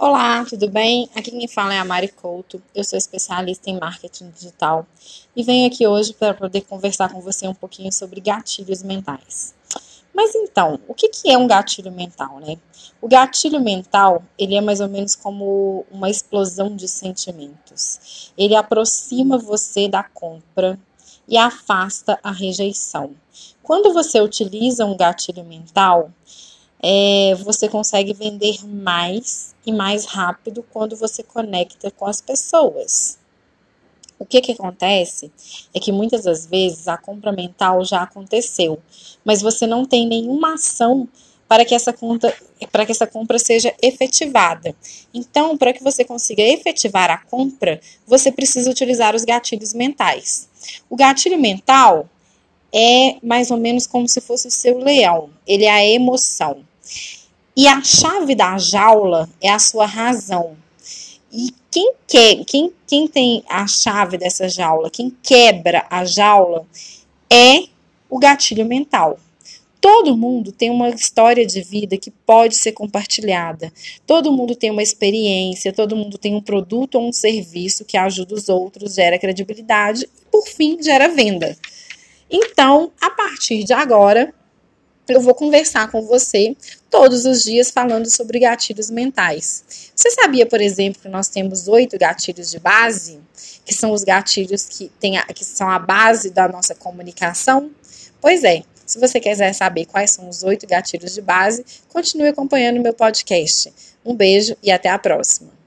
Olá, tudo bem? Aqui quem fala é a Mari Couto, eu sou especialista em marketing digital e venho aqui hoje para poder conversar com você um pouquinho sobre gatilhos mentais. Mas então, o que, que é um gatilho mental, né? O gatilho mental, ele é mais ou menos como uma explosão de sentimentos. Ele aproxima você da compra e afasta a rejeição. Quando você utiliza um gatilho mental, é, você consegue vender mais e mais rápido quando você conecta com as pessoas. O que, que acontece é que muitas das vezes a compra mental já aconteceu, mas você não tem nenhuma ação para que essa conta, para que essa compra seja efetivada. Então, para que você consiga efetivar a compra, você precisa utilizar os gatilhos mentais. O gatilho mental é mais ou menos como se fosse o seu leão, ele é a emoção. E a chave da jaula é a sua razão. E quem quer, quem, quem tem a chave dessa jaula, quem quebra a jaula é o gatilho mental. Todo mundo tem uma história de vida que pode ser compartilhada. Todo mundo tem uma experiência, todo mundo tem um produto ou um serviço que ajuda os outros, gera credibilidade e, por fim, gera venda. Então, a partir de agora, eu vou conversar com você todos os dias falando sobre gatilhos mentais. Você sabia, por exemplo, que nós temos oito gatilhos de base, que são os gatilhos que, tem a, que são a base da nossa comunicação? Pois é, se você quiser saber quais são os oito gatilhos de base, continue acompanhando meu podcast. Um beijo e até a próxima.